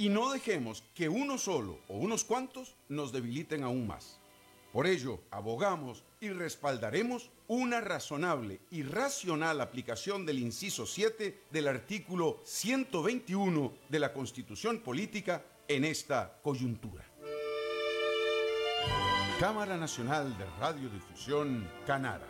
y no dejemos que uno solo o unos cuantos nos debiliten aún más. Por ello, abogamos y respaldaremos una razonable y racional aplicación del inciso 7 del artículo 121 de la Constitución Política en esta coyuntura. Cámara Nacional de Radiodifusión, Canara.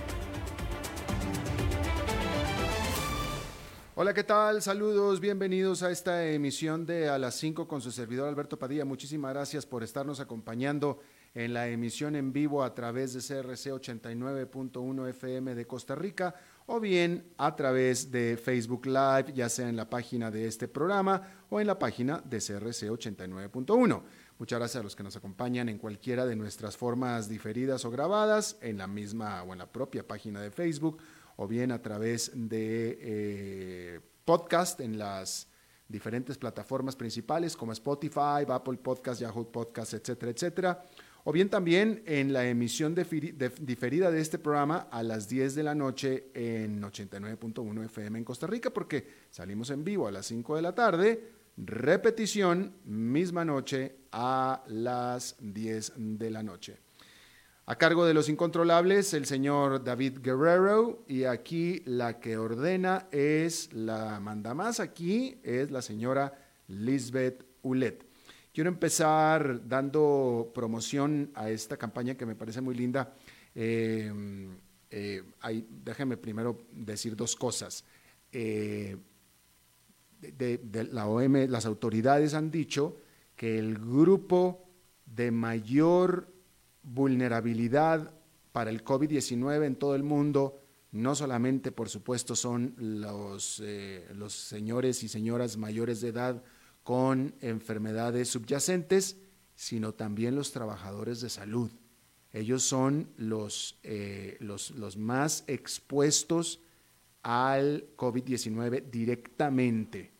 Hola, ¿qué tal? Saludos, bienvenidos a esta emisión de A las 5 con su servidor Alberto Padilla. Muchísimas gracias por estarnos acompañando en la emisión en vivo a través de CRC 89.1 FM de Costa Rica o bien a través de Facebook Live, ya sea en la página de este programa o en la página de CRC 89.1. Muchas gracias a los que nos acompañan en cualquiera de nuestras formas diferidas o grabadas, en la misma o en la propia página de Facebook o bien a través de eh, podcast en las diferentes plataformas principales como Spotify, Apple Podcast, Yahoo Podcast, etcétera, etcétera. O bien también en la emisión diferida de este programa a las 10 de la noche en 89.1 FM en Costa Rica, porque salimos en vivo a las 5 de la tarde, repetición misma noche a las 10 de la noche. A cargo de los incontrolables, el señor David Guerrero, y aquí la que ordena es la manda más aquí, es la señora Lisbeth Ulet. Quiero empezar dando promoción a esta campaña que me parece muy linda. Eh, eh, déjenme primero decir dos cosas. Eh, la OM, las autoridades han dicho que el grupo de mayor vulnerabilidad para el COVID-19 en todo el mundo, no solamente, por supuesto, son los, eh, los señores y señoras mayores de edad con enfermedades subyacentes, sino también los trabajadores de salud. Ellos son los, eh, los, los más expuestos al COVID-19 directamente,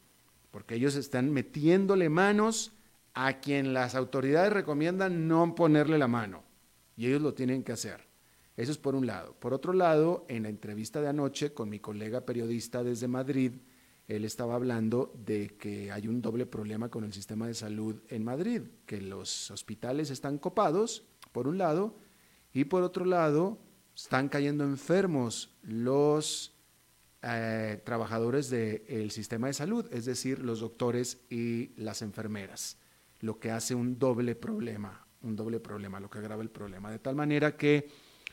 porque ellos están metiéndole manos a quien las autoridades recomiendan no ponerle la mano, y ellos lo tienen que hacer. Eso es por un lado. Por otro lado, en la entrevista de anoche con mi colega periodista desde Madrid, él estaba hablando de que hay un doble problema con el sistema de salud en Madrid, que los hospitales están copados, por un lado, y por otro lado, están cayendo enfermos los eh, trabajadores del sistema de salud, es decir, los doctores y las enfermeras, lo que hace un doble problema, un doble problema, lo que agrava el problema. De tal manera que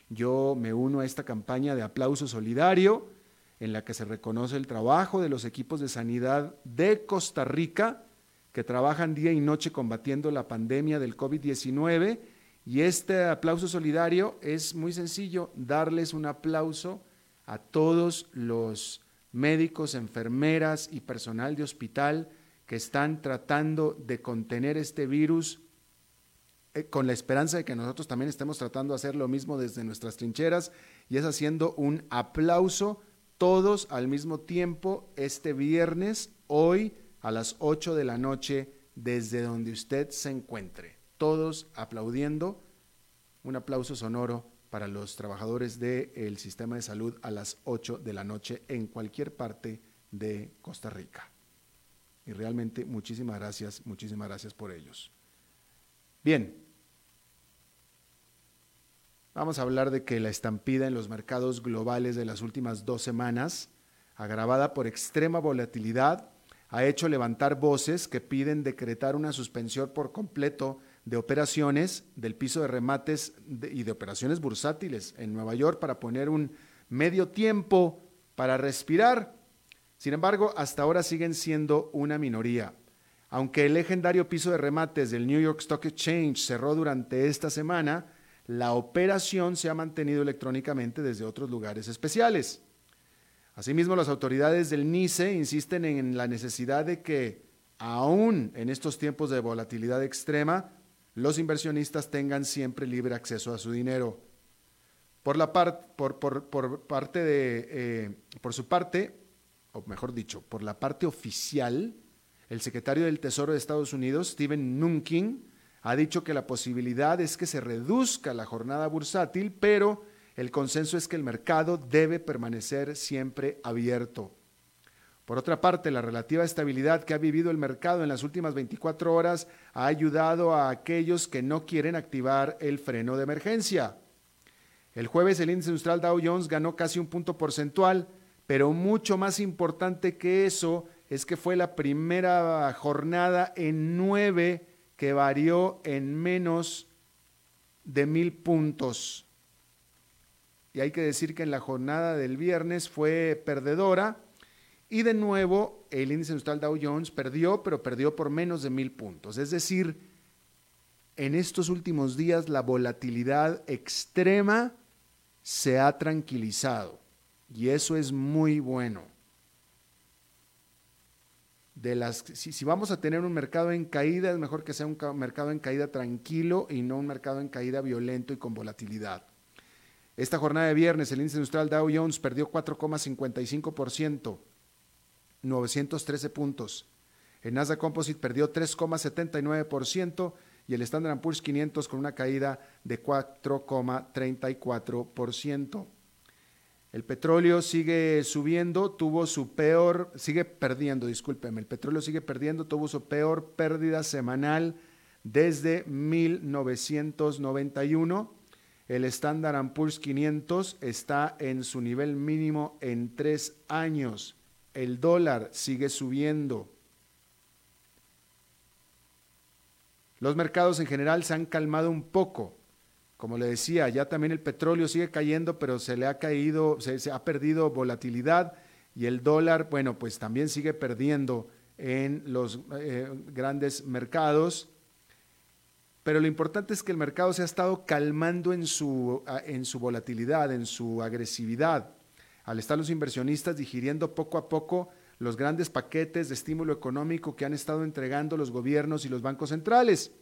yo me uno a esta campaña de aplauso solidario en la que se reconoce el trabajo de los equipos de sanidad de Costa Rica que trabajan día y noche combatiendo la pandemia del COVID-19 y este aplauso solidario es muy sencillo, darles un aplauso a todos los médicos, enfermeras y personal de hospital que están tratando de contener este virus con la esperanza de que nosotros también estemos tratando de hacer lo mismo desde nuestras trincheras y es haciendo un aplauso todos al mismo tiempo este viernes, hoy a las 8 de la noche, desde donde usted se encuentre. Todos aplaudiendo. Un aplauso sonoro para los trabajadores del sistema de salud a las 8 de la noche en cualquier parte de Costa Rica. Y realmente muchísimas gracias, muchísimas gracias por ellos. Bien, vamos a hablar de que la estampida en los mercados globales de las últimas dos semanas, agravada por extrema volatilidad, ha hecho levantar voces que piden decretar una suspensión por completo de operaciones del piso de remates y de operaciones bursátiles en Nueva York para poner un medio tiempo para respirar. Sin embargo, hasta ahora siguen siendo una minoría. Aunque el legendario piso de remates del New York Stock Exchange cerró durante esta semana, la operación se ha mantenido electrónicamente desde otros lugares especiales. Asimismo, las autoridades del NICE insisten en la necesidad de que, aún en estos tiempos de volatilidad extrema, los inversionistas tengan siempre libre acceso a su dinero. Por, la por, parte de, eh, por su parte, o mejor dicho, por la parte oficial, el secretario del Tesoro de Estados Unidos, Steven Mnuchin, ha dicho que la posibilidad es que se reduzca la jornada bursátil, pero el consenso es que el mercado debe permanecer siempre abierto. Por otra parte, la relativa estabilidad que ha vivido el mercado en las últimas 24 horas ha ayudado a aquellos que no quieren activar el freno de emergencia. El jueves el índice industrial Dow Jones ganó casi un punto porcentual, pero mucho más importante que eso es que fue la primera jornada en nueve que varió en menos de mil puntos. Y hay que decir que en la jornada del viernes fue perdedora y de nuevo el índice industrial Dow Jones perdió, pero perdió por menos de mil puntos. Es decir, en estos últimos días la volatilidad extrema se ha tranquilizado y eso es muy bueno de las si, vamos a tener un mercado en caída, es mejor que sea un mercado en caída tranquilo y no un mercado en caída violento y con volatilidad. Esta jornada de viernes el índice industrial Dow Jones perdió 4,55%, 913 puntos. El Nasdaq Composite perdió 3,79% y el Standard Poor's 500 con una caída de 4,34%. El petróleo sigue subiendo, tuvo su peor, sigue perdiendo, discúlpeme, el petróleo sigue perdiendo, tuvo su peor pérdida semanal desde 1991. El Standard Poor's 500 está en su nivel mínimo en tres años. El dólar sigue subiendo. Los mercados en general se han calmado un poco. Como le decía, ya también el petróleo sigue cayendo, pero se le ha caído, se, ha perdido volatilidad y el dólar, bueno, pues también sigue perdiendo en los eh, grandes mercados. Pero lo importante es que el mercado se ha estado calmando en su, en su volatilidad, en su agresividad, al estar los inversionistas digiriendo poco a poco los grandes paquetes de estímulo económico que han estado entregando los gobiernos y los bancos centrales.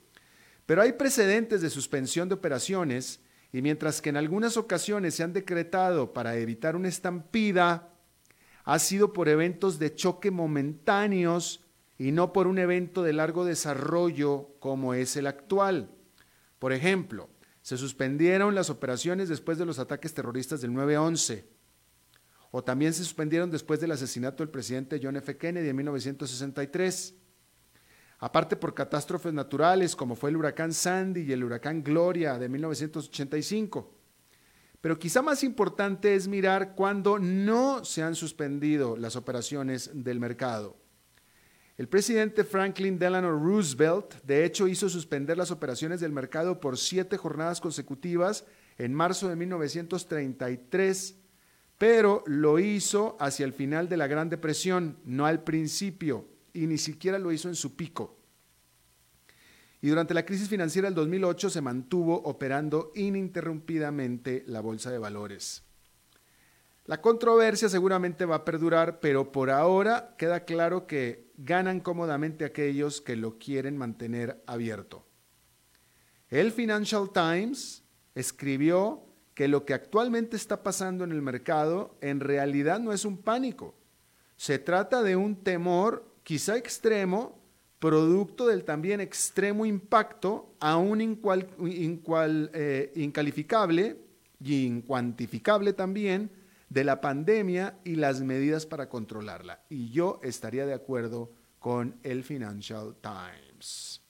Pero hay precedentes de suspensión de operaciones y mientras que en algunas ocasiones se han decretado para evitar una estampida, ha sido por eventos de choque momentáneos y no por un evento de largo desarrollo como es el actual. Por ejemplo, se suspendieron las operaciones después de los ataques terroristas del 9-11, o también se suspendieron después del asesinato del presidente John F. Kennedy en 1963 aparte por catástrofes naturales como fue el huracán Sandy y el huracán Gloria de 1985. Pero quizá más importante es mirar cuándo no se han suspendido las operaciones del mercado. El presidente Franklin Delano Roosevelt, de hecho, hizo suspender las operaciones del mercado por siete jornadas consecutivas en marzo de 1933, pero lo hizo hacia el final de la Gran Depresión, no al principio y ni siquiera lo hizo en su pico. Y durante la crisis financiera del 2008 se mantuvo operando ininterrumpidamente la bolsa de valores. La controversia seguramente va a perdurar, pero por ahora queda claro que ganan cómodamente aquellos que lo quieren mantener abierto. El Financial Times escribió que lo que actualmente está pasando en el mercado en realidad no es un pánico. Se trata de un temor quizá extremo, producto del también extremo impacto, aún eh, incalificable y incuantificable también, de la pandemia y las medidas para controlarla. Y yo estaría de acuerdo con el Financial Times.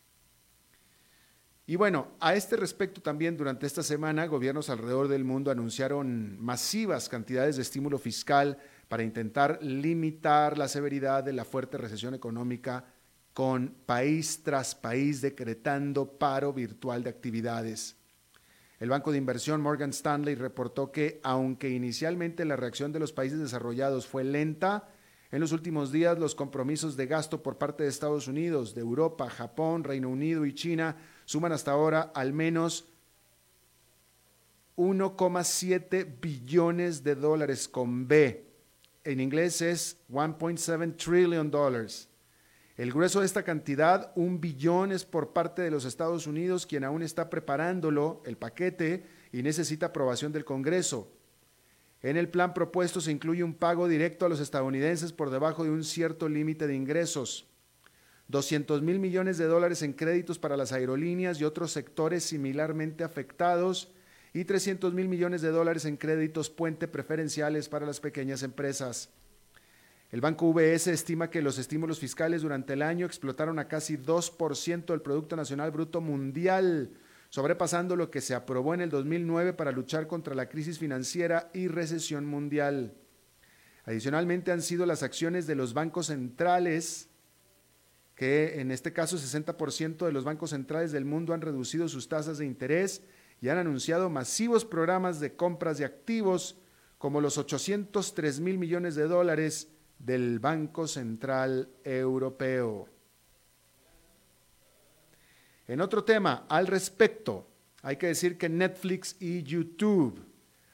Y bueno, a este respecto también durante esta semana gobiernos alrededor del mundo anunciaron masivas cantidades de estímulo fiscal para intentar limitar la severidad de la fuerte recesión económica con país tras país decretando paro virtual de actividades. El banco de inversión Morgan Stanley reportó que, aunque inicialmente la reacción de los países desarrollados fue lenta, En los últimos días, los compromisos de gasto por parte de Estados Unidos, de Europa, Japón, Reino Unido y China suman hasta ahora al menos 1,7 billones de dólares con B. En inglés es 1.7 trillion. El grueso de esta cantidad, un billón, es por parte de los Estados Unidos, quien aún está preparándolo, el paquete, y necesita aprobación del Congreso. En el plan propuesto se incluye un pago directo a los estadounidenses por debajo de un cierto límite de ingresos. 200 mil millones de dólares en créditos para las aerolíneas y otros sectores similarmente afectados y 300 mil millones de dólares en créditos puente preferenciales para las pequeñas empresas. El Banco VS estima que los estímulos fiscales durante el año explotaron a casi 2% del Producto Nacional Bruto Mundial, sobrepasando lo que se aprobó en el 2009 para luchar contra la crisis financiera y recesión mundial. Adicionalmente han sido las acciones de los bancos centrales, que en este caso 60% de los bancos centrales del mundo han reducido sus tasas de interés y han anunciado masivos programas de compras de activos, como los 803 mil millones de dólares del Banco Central Europeo. En otro tema, al respecto, hay que decir que Netflix y YouTube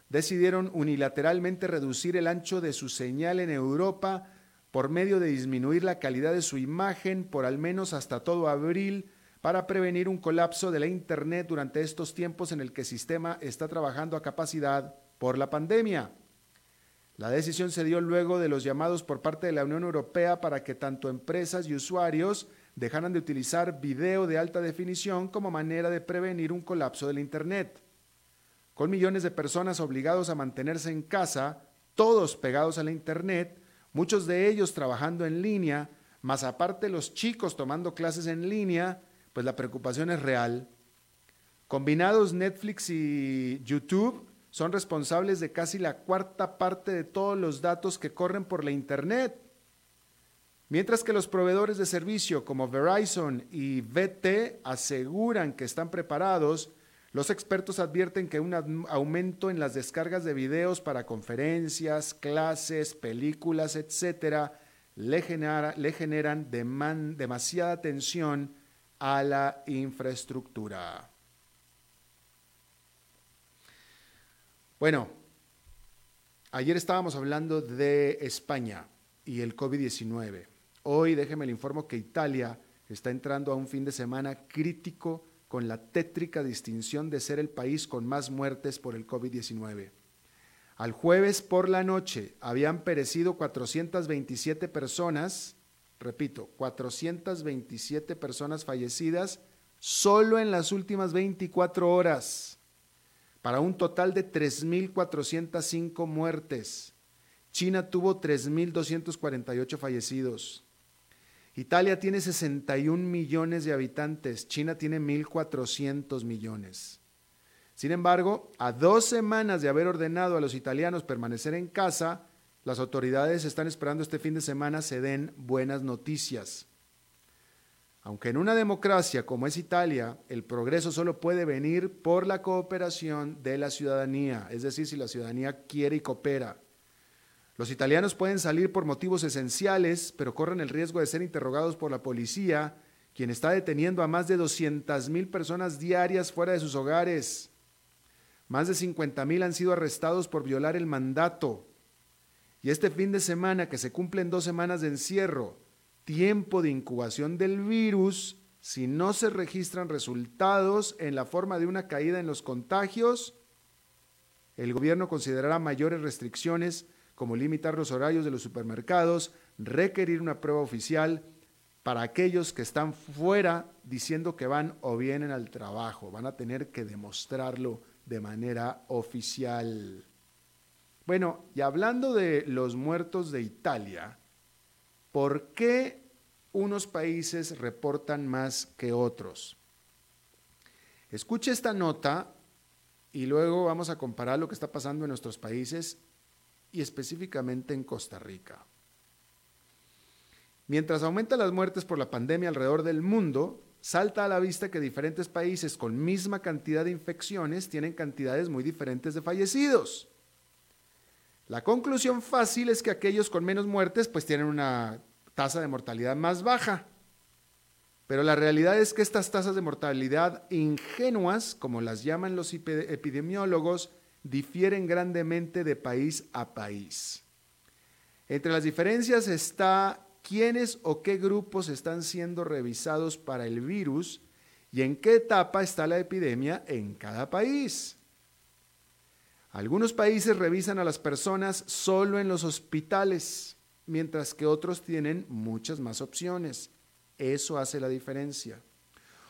decidieron unilateralmente reducir el ancho de su señal en Europa por medio de disminuir la calidad de su imagen por al menos hasta todo abril para prevenir un colapso de la Internet durante estos tiempos en el que el sistema está trabajando a capacidad por la pandemia. La decisión se dio luego de los llamados por parte de la Unión Europea para que tanto empresas y usuarios dejaran de utilizar video de alta definición como manera de prevenir un colapso del Internet. Con millones de personas obligados a mantenerse en casa, todos pegados a la Internet, muchos de ellos trabajando en línea, más aparte los chicos tomando clases en línea, pues la preocupación es real. Combinados Netflix y YouTube son responsables de casi la cuarta parte de todos los datos que corren por la Internet. Mientras que los proveedores de servicio como Verizon y VT aseguran que están preparados, los expertos advierten que un aumento en las descargas de videos para conferencias, clases, películas, etcétera, le, le generan demasiada tensión a la infraestructura. Bueno, ayer estábamos hablando de España y el COVID-19. Hoy déjeme le informo que Italia está entrando a un fin de semana crítico con la tétrica distinción de ser el país con más muertes por el COVID-19. Al jueves por la noche habían perecido 427 personas, repito, 427 personas fallecidas solo en las últimas 24 horas para un total de 3.405 muertes. China tuvo 3.248 fallecidos. Italia tiene 61 millones de habitantes, China tiene 1.400 millones. Sin embargo, a dos semanas de haber ordenado a los italianos permanecer en casa, las autoridades están esperando este fin de semana se den buenas noticias. Aunque en una democracia como es Italia, el progreso solo puede venir por la cooperación de la ciudadanía, es decir, si la ciudadanía quiere y coopera. Los italianos pueden salir por motivos esenciales, pero corren el riesgo de ser interrogados por la policía, quien está deteniendo a más de 200.000 personas diarias fuera de sus hogares. Más de 50.000 han sido arrestados por violar el mandato. Y este fin de semana, que se cumplen dos semanas de encierro, tiempo de incubación del virus, si no se registran resultados en la forma de una caída en los contagios, el gobierno considerará mayores restricciones como limitar los horarios de los supermercados, requerir una prueba oficial para aquellos que están fuera diciendo que van o vienen al trabajo. Van a tener que demostrarlo de manera oficial. Bueno, y hablando de los muertos de Italia, ¿Por qué unos países reportan más que otros? Escuche esta nota y luego vamos a comparar lo que está pasando en nuestros países y específicamente en Costa Rica. Mientras aumentan las muertes por la pandemia alrededor del mundo, salta a la vista que diferentes países con misma cantidad de infecciones tienen cantidades muy diferentes de fallecidos. La conclusión fácil es que aquellos con menos muertes pues tienen una tasa de mortalidad más baja. Pero la realidad es que estas tasas de mortalidad ingenuas, como las llaman los epidemiólogos, difieren grandemente de país a país. Entre las diferencias está quiénes o qué grupos están siendo revisados para el virus y en qué etapa está la epidemia en cada país. Algunos países revisan a las personas solo en los hospitales, mientras que otros tienen muchas más opciones. Eso hace la diferencia.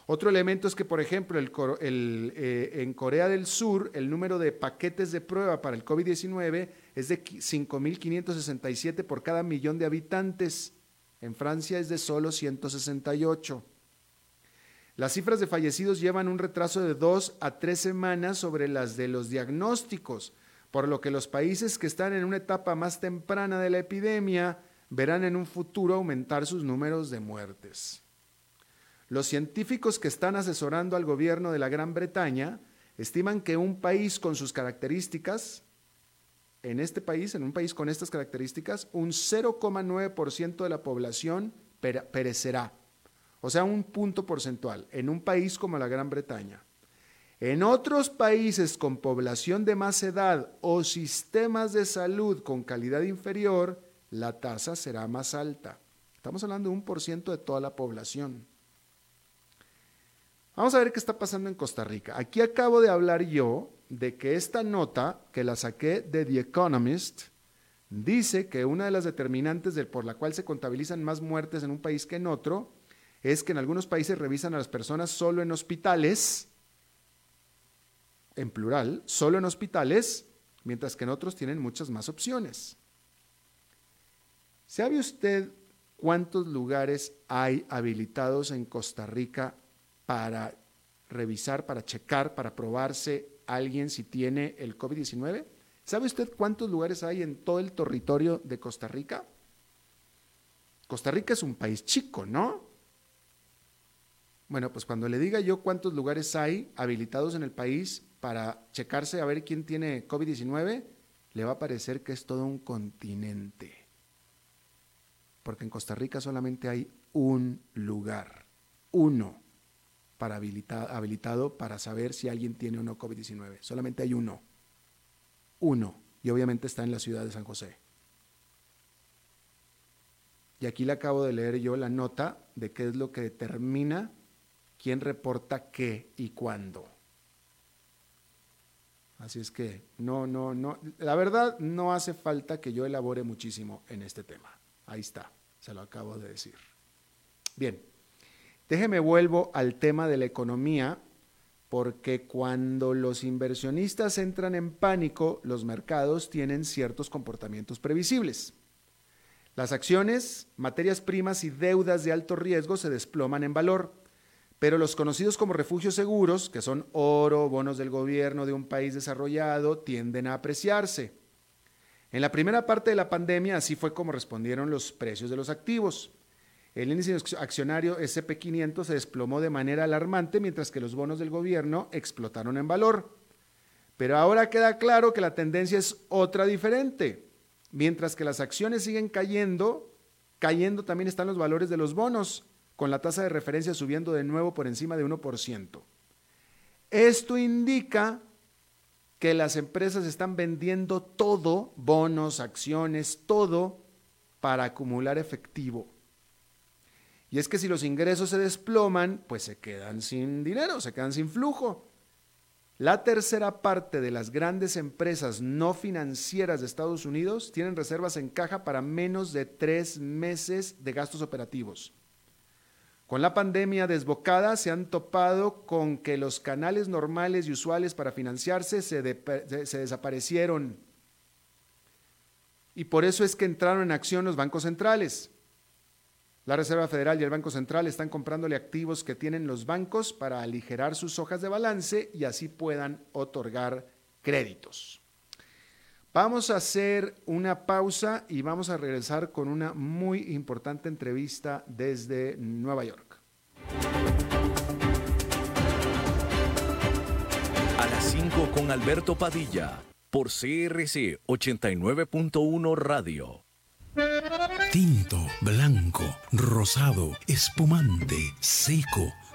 Otro elemento es que, por ejemplo, eh, en Corea del Sur el número de paquetes de prueba para el COVID-19 es de 5.567 por cada millón de habitantes. En Francia es de solo 168. Las cifras de fallecidos llevan un retraso de dos a tres semanas sobre las de los diagnósticos, por lo que los países que están en una etapa más temprana de la epidemia verán en un futuro aumentar sus números de muertes. Los científicos que están asesorando al gobierno de la Gran Bretaña estiman que un país con sus características, en este país, en un país con estas características, un 0,9% de la población perecerá, o sea, un punto porcentual, en un país como la Gran Bretaña. En otros países con población de más edad o sistemas de salud con calidad inferior, la tasa será más alta. Estamos hablando de un por ciento de toda la población. Vamos a ver qué está pasando en Costa Rica. Aquí acabo de hablar yo de que esta nota, que la saqué de The Economist, dice que una de las determinantes por la cual se contabilizan más muertes en un país que en otro es que en algunos países revisan a las personas solo en hospitales, en plural, solo en hospitales, mientras que en otros tienen muchas más opciones. ¿Sabe usted cuántos lugares hay habilitados en Costa Rica para revisar, para checar, para probarse alguien si tiene el COVID-19? ¿Sabe usted cuántos lugares hay en todo el territorio de Costa Rica? Costa Rica es un país chico, ¿no? Bueno, pues cuando le diga yo cuántos lugares hay habilitados en el país para checarse a ver quién tiene COVID-19, le va a parecer que es todo un continente. Porque en Costa Rica solamente hay un lugar, uno para habilitado para saber si alguien tiene o no COVID-19. Solamente hay uno. Uno. Y obviamente está en la ciudad de San José. Y aquí le acabo de leer yo la nota de qué es lo que determina quién reporta qué y cuándo. Así es que no, no, no. La verdad no hace falta que yo elabore muchísimo en este tema. Ahí está, se lo acabo de decir. Bien, Déjeme vuelvo al tema de la economía, porque cuando los inversionistas entran en pánico, los mercados tienen ciertos comportamientos previsibles. Las acciones, materias primas y deudas de alto riesgo se desploman en valor, pero los conocidos como refugios seguros, que son oro, bonos del gobierno de un país desarrollado, tienden a apreciarse. En la primera parte de la pandemia así fue como respondieron los precios de los activos. El índice accionario SP500 se desplomó de manera alarmante mientras que los bonos del gobierno explotaron en valor. Pero ahora queda claro que la tendencia es otra diferente. Mientras que las acciones siguen cayendo, cayendo también están los valores de los bonos, con la tasa de referencia subiendo de nuevo por encima de 1%. Esto indica que las empresas están vendiendo todo, bonos, acciones, todo, para acumular efectivo. Y es que si los ingresos se desploman, pues se quedan sin dinero, se quedan sin flujo. La tercera parte de las grandes empresas no financieras de Estados Unidos tienen reservas en caja para menos de tres meses de gastos operativos. Con la pandemia desbocada se han topado con que los canales normales y usuales para financiarse se, desaparecieron. Y por eso es que entraron en acción los bancos centrales. La Reserva Federal y el Banco Central están comprándole activos que tienen los bancos para aligerar sus hojas de balance y así puedan otorgar créditos. Vamos a hacer una pausa y vamos a regresar con una muy importante entrevista desde Nueva York. A las 5 con Alberto Padilla por CRC 89.1 Radio. Tinto, blanco, rosado, espumante, seco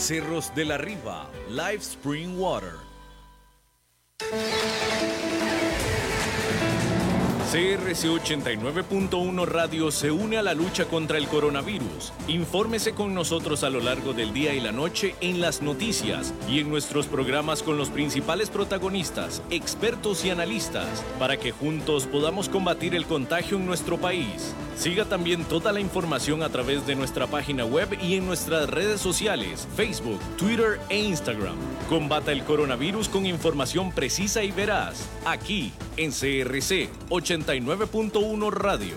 Cerros de la Riva, Live Spring Water. CRC 89.1 Radio se une a la lucha contra el coronavirus. Infórmese con nosotros a lo largo del día y la noche en las noticias y en nuestros programas con los principales protagonistas, expertos y analistas, para que juntos podamos combatir el contagio en nuestro país. Siga también toda la información a través de nuestra página web y en nuestras redes sociales, Facebook, Twitter e Instagram. Combata el coronavirus con información precisa y veraz, aquí en CRC 89.1 Radio.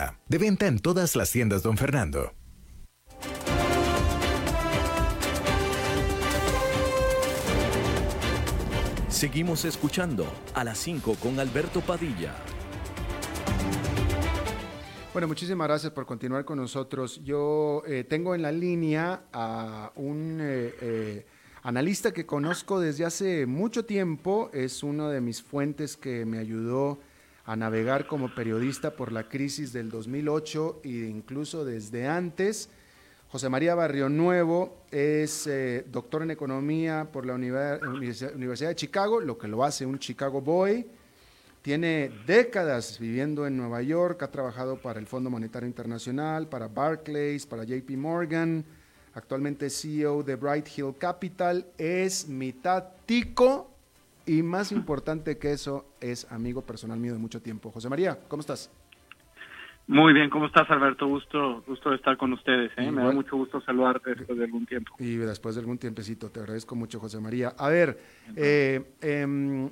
De venta en todas las tiendas, don Fernando. Seguimos escuchando a las 5 con Alberto Padilla. Bueno, muchísimas gracias por continuar con nosotros. Yo eh, tengo en la línea a un eh, eh, analista que conozco desde hace mucho tiempo. Es uno de mis fuentes que me ayudó a navegar como periodista por la crisis del 2008 e incluso desde antes. José María Barrio Nuevo es eh, doctor en economía por la Universidad de Chicago, lo que lo hace un Chicago Boy. Tiene décadas viviendo en Nueva York, ha trabajado para el Fondo Monetario Internacional, para Barclays, para JP Morgan. Actualmente CEO de Bright Hill Capital. Es mitad tico y más importante que eso, es amigo personal mío de mucho tiempo. José María, ¿cómo estás? Muy bien, ¿cómo estás Alberto? Gusto, gusto de estar con ustedes. ¿eh? Me da mucho gusto saludarte después de algún tiempo. Y después de algún tiempecito, te agradezco mucho José María. A ver, eh, em,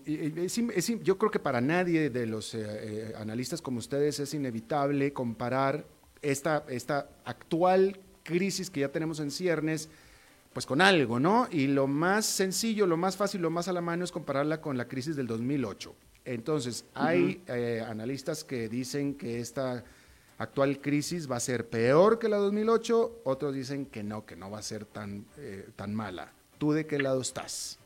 yo creo que para nadie de los eh, analistas como ustedes es inevitable comparar esta, esta actual crisis que ya tenemos en ciernes pues con algo, ¿no? Y lo más sencillo, lo más fácil, lo más a la mano es compararla con la crisis del 2008. Entonces, hay eh, analistas que dicen que esta actual crisis va a ser peor que la 2008, otros dicen que no, que no va a ser tan, eh, tan mala. ¿Tú de qué lado estás?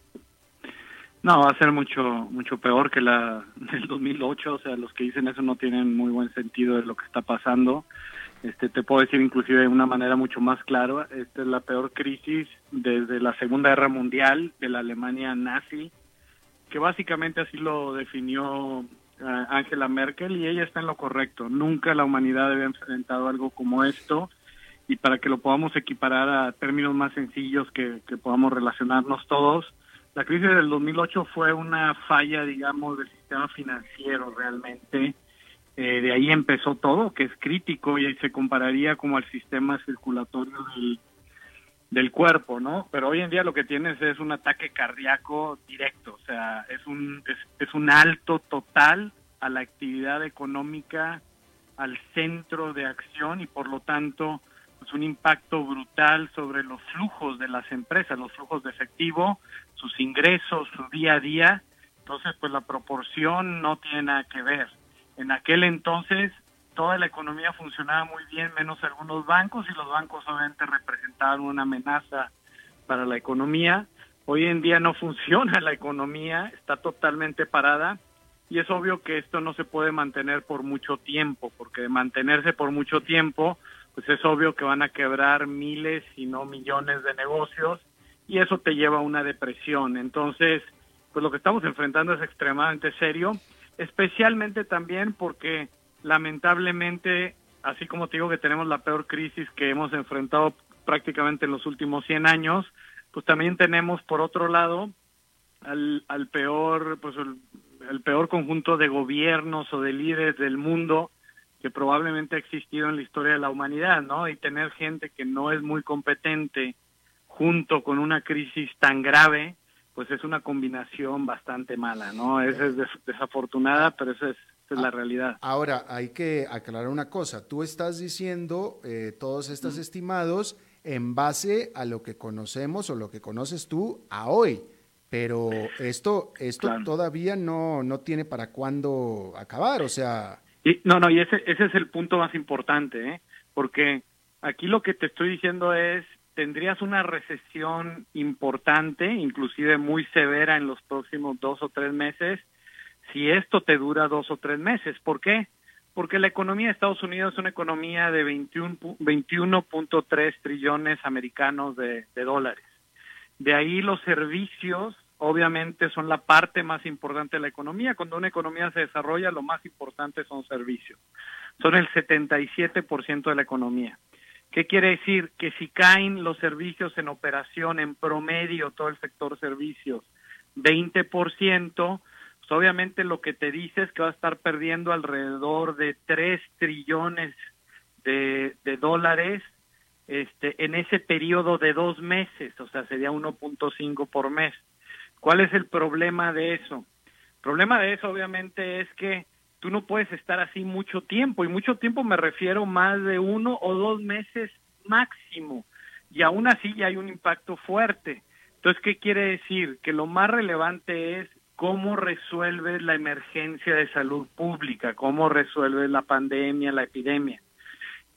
No, va a ser mucho mucho peor que la del 2008, o sea, los que dicen eso no tienen muy buen sentido de lo que está pasando. Este, te puedo decir inclusive de una manera mucho más clara, esta es la peor crisis desde la Segunda Guerra Mundial de la Alemania nazi, que básicamente así lo definió eh, Angela Merkel y ella está en lo correcto. Nunca la humanidad había enfrentado algo como esto y para que lo podamos equiparar a términos más sencillos que, que podamos relacionarnos todos, la crisis del 2008 fue una falla, digamos, del sistema financiero realmente. Eh, de ahí empezó todo, que es crítico y se compararía como al sistema circulatorio del, cuerpo, ¿no? Pero hoy en día lo que tienes es un ataque cardíaco directo, o sea, es un, es, es un alto total a la actividad económica, al centro de acción y por lo tanto pues un impacto brutal sobre los flujos de las empresas, los flujos de efectivo, sus ingresos, su día a día. Entonces, pues la proporción no tiene nada que ver. En aquel entonces toda la economía funcionaba muy bien, menos algunos bancos, y los bancos obviamente representaban una amenaza para la economía. Hoy en día no funciona la economía, está totalmente parada y es obvio que esto no se puede mantener por mucho tiempo, porque de mantenerse por mucho tiempo, pues es obvio que van a quebrar miles y no millones de negocios y eso te lleva a una depresión. Entonces, pues lo que estamos enfrentando es extremadamente serio, especialmente también porque lamentablemente, así como te digo que tenemos la peor crisis que hemos enfrentado prácticamente en los últimos 100 años, pues también tenemos por otro lado al, al peor, pues el, el peor conjunto de gobiernos o de líderes del mundo que probablemente ha existido en la historia de la humanidad, ¿no? Y tener gente que no es muy competente junto con una crisis tan grave, pues es una combinación bastante mala, ¿no? Esa es des desafortunada, pero esa es, esa es la realidad. Ahora, hay que aclarar una cosa. Tú estás diciendo eh, todos estos mm. estimados en base a lo que conocemos o lo que conoces tú a hoy. Pero esto, esto claro. todavía no, no tiene para cuándo acabar, o sea... Y, no, no, y ese, ese es el punto más importante, ¿eh? porque aquí lo que te estoy diciendo es, tendrías una recesión importante, inclusive muy severa en los próximos dos o tres meses, si esto te dura dos o tres meses. ¿Por qué? Porque la economía de Estados Unidos es una economía de 21.3 21 trillones americanos de, de dólares. De ahí los servicios obviamente son la parte más importante de la economía. Cuando una economía se desarrolla, lo más importante son servicios. Son el 77% de la economía. ¿Qué quiere decir? Que si caen los servicios en operación en promedio, todo el sector servicios, 20%, pues obviamente lo que te dice es que va a estar perdiendo alrededor de 3 trillones de, dólares este, en ese periodo de dos meses, o sea, sería 1.5 por mes. ¿Cuál es el problema de eso? El problema de eso obviamente es que tú no puedes estar así mucho tiempo y mucho tiempo me refiero más de uno o dos meses máximo y aún así ya hay un impacto fuerte. Entonces, ¿qué quiere decir? Que lo más relevante es cómo resuelves la emergencia de salud pública, cómo resuelves la pandemia, la epidemia.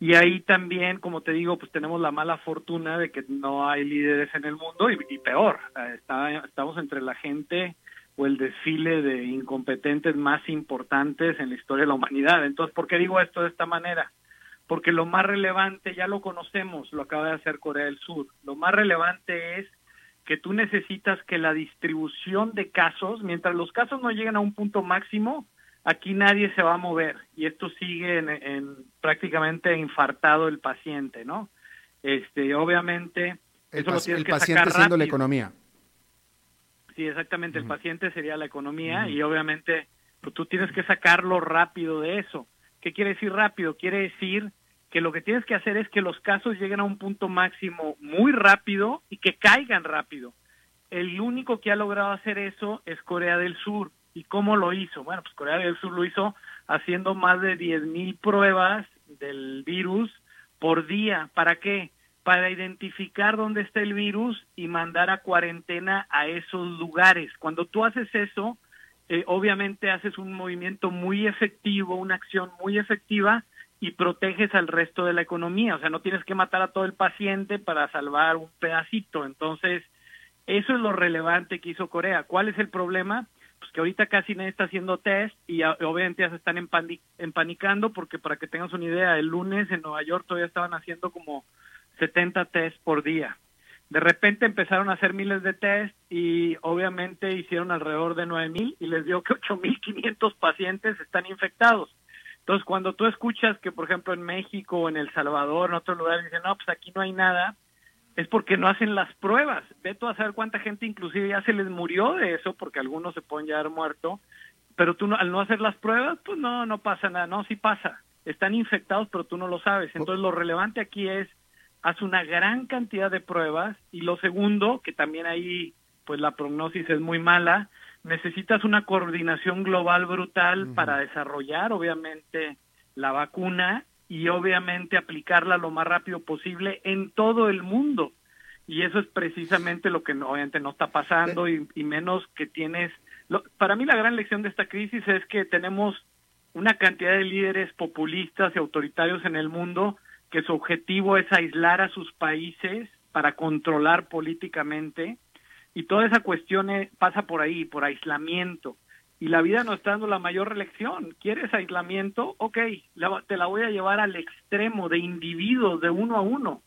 Y ahí también, como te digo, pues tenemos la mala fortuna de que no hay líderes en el mundo y, y peor, está, estamos entre la gente o el desfile de incompetentes más importantes en la historia de la humanidad. Entonces, ¿por qué digo esto de esta manera? Porque lo más relevante ya lo conocemos, lo acaba de hacer Corea del Sur. Lo más relevante es que tú necesitas que la distribución de casos, mientras los casos no lleguen a un punto máximo, aquí nadie se va a mover y esto sigue en, en prácticamente infartado el paciente, ¿no? Este, obviamente, el, eso lo tienes el que paciente sacar siendo rápido. la economía. Sí, exactamente, uh -huh. el paciente sería la economía uh -huh. y obviamente pues, tú tienes que sacarlo rápido de eso. ¿Qué quiere decir rápido? Quiere decir que lo que tienes que hacer es que los casos lleguen a un punto máximo muy rápido y que caigan rápido. El único que ha logrado hacer eso es Corea del Sur. ¿Y cómo lo hizo? Bueno, pues Corea del Sur lo hizo haciendo más de 10.000 pruebas del virus por día. ¿Para qué? Para identificar dónde está el virus y mandar a cuarentena a esos lugares. Cuando tú haces eso, eh, obviamente haces un movimiento muy efectivo, una acción muy efectiva y proteges al resto de la economía. O sea, no tienes que matar a todo el paciente para salvar un pedacito. Entonces, eso es lo relevante que hizo Corea. ¿Cuál es el problema? pues que ahorita casi nadie está haciendo test y obviamente ya se están empanicando porque para que tengas una idea, el lunes en Nueva York todavía estaban haciendo como 70 test por día. De repente empezaron a hacer miles de test y obviamente hicieron alrededor de 9000 y les dio que 8500 pacientes están infectados. Entonces, cuando tú escuchas que, por ejemplo, en México o en El Salvador, en otro lugar, dicen, no, pues aquí no hay nada, es porque no hacen las pruebas. Ve tú a saber cuánta gente inclusive ya se les murió de eso, porque algunos se pueden ya haber muerto, pero tú no, al no hacer las pruebas, pues no, no pasa nada, no, sí pasa. Están infectados, pero tú no lo sabes. Entonces, lo relevante aquí es haz una gran cantidad de pruebas y lo segundo, que también ahí pues la prognosis es muy mala, necesitas una coordinación global brutal para desarrollar obviamente la vacuna y obviamente aplicarla lo más rápido posible en todo el mundo. Y eso es precisamente lo que obviamente no está pasando y, menos que tienes... para mí la gran lección de esta crisis es que tenemos una cantidad de líderes populistas y autoritarios en el mundo que su objetivo es aislar a sus países para controlar políticamente y toda esa cuestión eh, pasa por ahí, por aislamiento. Y la vida nos está dando la mayor elección. ¿Quieres aislamiento? Ok, te la voy a llevar al extremo de individuos, de uno a uno.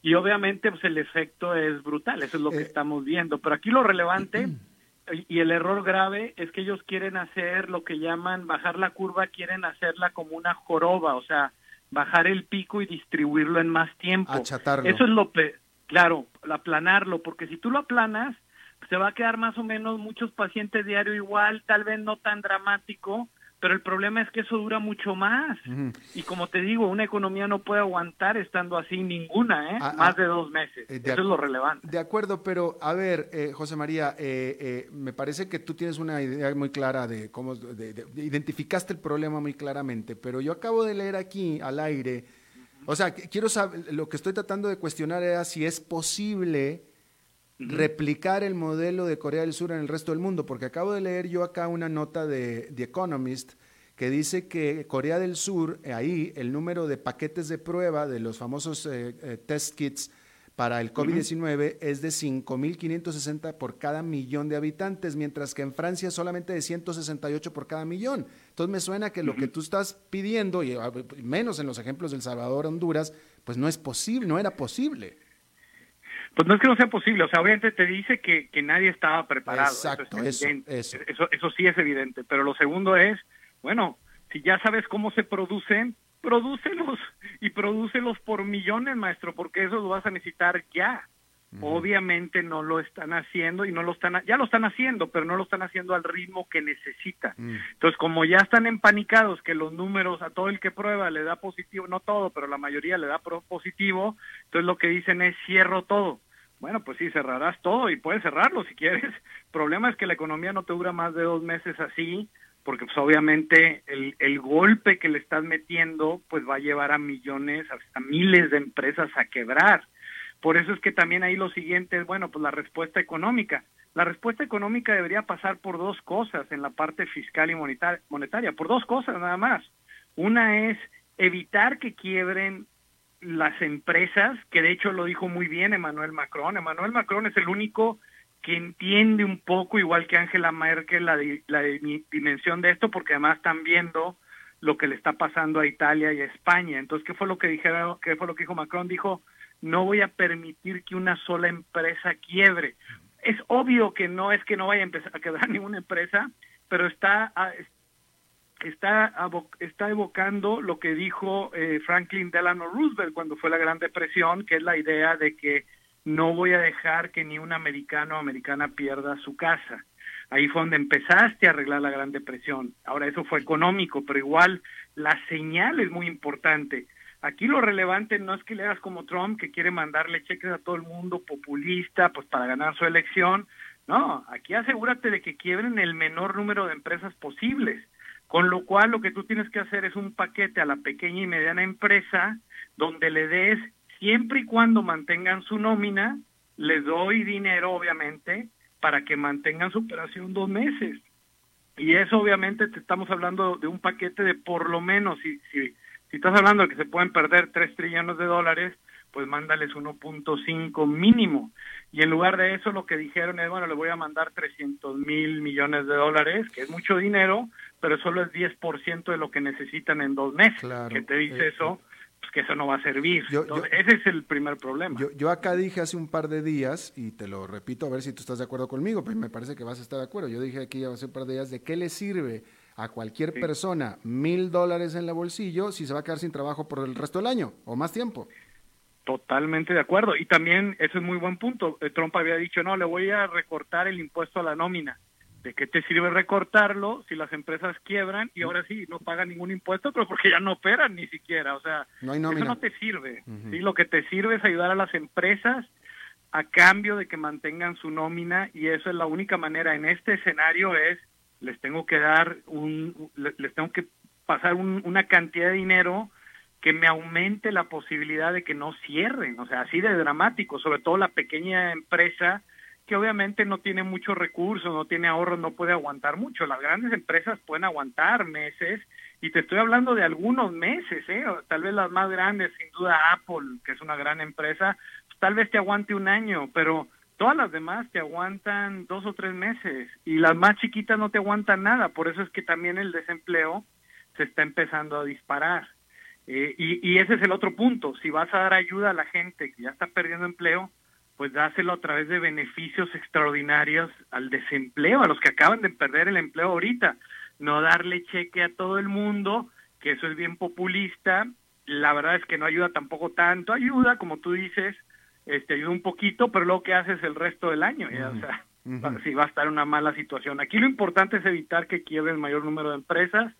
Y obviamente pues el efecto es brutal, eso es lo que eh. estamos viendo. Pero aquí lo relevante y el error grave es que ellos quieren hacer lo que llaman bajar la curva, quieren hacerla como una joroba, o sea, bajar el pico y distribuirlo en más tiempo. Achatarlo. Eso es lo, claro, aplanarlo, porque si tú lo aplanas, se va a quedar más o menos muchos pacientes diario igual, tal vez no tan dramático, pero el problema es que eso dura mucho más. Y como te digo, una economía no puede aguantar estando así ninguna, ¿eh? Ah, más ah, de dos meses. Eh, eso es lo relevante. De acuerdo, pero a ver, eh, José María, eh, me parece que tú tienes una idea muy clara de cómo, identificaste el problema muy claramente, pero yo acabo de leer aquí al aire, o sea, quiero saber, lo que estoy tratando de cuestionar era si es posible replicar el modelo de Corea del Sur en el resto del mundo, porque acabo de leer yo acá una nota de The Economist que dice que Corea del Sur, eh, ahí el número de paquetes de prueba de los famosos eh, eh, test kits para el COVID-19 es de 5.560 por cada millón de habitantes, mientras que en Francia solamente de 168 por cada millón. Entonces me suena que lo que tú estás pidiendo, y ah, menos en los ejemplos del Salvador, Honduras, pues no es posible, no era posible. Pues no es que no sea posible, o sea, obviamente te dice que, que nadie estaba preparado. Exacto, eso, eso, eso, sí es evidente. Pero lo segundo es, bueno, si ya sabes cómo se producen, prodúcelos y prodúcelos por millones, maestro, porque eso lo vas a necesitar ya. Obviamente no lo están haciendo y no lo están, ya lo están haciendo, pero no lo están haciendo al ritmo que necesitan. Mm. Entonces, como ya están empanicados que los números a todo el que prueba le da positivo, no todo, pero la mayoría le da positivo, entonces lo que dicen es cierro todo. Bueno, pues sí, cerrarás todo y puedes cerrarlo si quieres. El problema es que la economía no te dura más de dos meses así, porque pues obviamente el, el golpe que le estás metiendo pues va a llevar a millones, hasta miles de empresas a quebrar. Por eso es que también ahí lo siguiente es, bueno, pues la respuesta económica. La respuesta económica debería pasar por dos cosas en la parte fiscal y monetaria, por dos cosas nada más. Una es evitar que quiebren las empresas, que de hecho lo dijo muy bien Emmanuel Macron. Emmanuel Macron es el único que entiende un poco, igual que Angela Merkel, la, la dimensión de esto, porque además están viendo lo que le está pasando a Italia y a España. Entonces, ¿qué fue lo que dijeron? ¿Qué fue lo que dijo Macron? Dijo, no voy a permitir que una sola empresa quiebre. Es obvio que no es que no vaya a empezar a quebrar ninguna empresa, pero está está está evocando lo que dijo eh, Franklin Delano Roosevelt cuando fue la Gran Depresión, que es la idea de que no voy a dejar que ni un americano o americana pierda su casa. Ahí fue donde empezaste a arreglar la Gran Depresión. Ahora eso fue económico, pero igual la señal es muy importante. Aquí lo relevante no es que le hagas como Trump, que quiere mandarle cheques a todo el mundo populista, pues para ganar su elección. No, aquí asegúrate de que quiebren el menor número de empresas posibles. Con lo cual lo que tú tienes que hacer es un paquete a la pequeña y mediana empresa donde le des, siempre y cuando mantengan su nómina, les doy dinero obviamente para que mantengan su operación dos meses. Y eso obviamente te estamos hablando de un paquete de por lo menos, si, si si estás hablando de que se pueden perder 3 trillones de dólares, pues mándales 1.5 mínimo. Y en lugar de eso lo que dijeron es, bueno, le voy a mandar 300 mil millones de dólares, que es mucho dinero, pero solo es 10% de lo que necesitan en dos meses. Claro, que te dice eh, eso, pues que eso no va a servir. Yo- Entonces, yo- ese es el primer problema. Yo, yo acá dije hace un par de días, y te lo repito a ver si tú estás de acuerdo conmigo, pues me parece que vas a estar de acuerdo. Yo dije aquí hace un par de días de qué le sirve a cualquier Sí. persona mil dólares en el bolsillo si se va a quedar sin trabajo por el resto del año o más tiempo. Totalmente de acuerdo. Y también, eso es muy buen punto. eh, Trump había dicho, no, le voy a recortar el impuesto a la nómina. ¿De qué te sirve recortarlo si las empresas quiebran y ahora sí no pagan ningún impuesto, pero porque ya no operan ni siquiera? O sea, No hay eso no te sirve. Ujú. ¿sí? Lo que te sirve es ayudar a las empresas a cambio de que mantengan su nómina y eso es la única manera en este escenario es les tengo que dar un le- les tengo que pasar un- una cantidad de dinero que me aumente la posibilidad de que no cierren, o sea, así de dramático, sobre todo la pequeña empresa que obviamente no tiene muchos recursos, no tiene ahorros, no puede aguantar mucho. Las grandes empresas pueden aguantar meses y te estoy hablando de algunos meses, ¿eh? Tal vez las más grandes, sin duda Apple, que es una gran empresa, tal vez te aguante un año, pero todas las demás te aguantan dos o tres meses y las más chiquitas no te aguantan nada. Por eso es que también el desempleo se está empezando a disparar. Eh, y, y ese es el otro punto. Si vas a dar ayuda a la gente que ya está perdiendo empleo, pues dáselo a través de beneficios extraordinarios al desempleo, a los que acaban de perder el empleo ahorita. No darle cheque a todo el mundo, que eso es bien populista. La verdad es que no ayuda tampoco tanto. Ayuda, como tú dices, este ayuda un poquito, pero luego que haces el resto del año, ya, o sea, si va a estar una mala situación. Aquí lo importante es evitar que quiebre el mayor número de empresas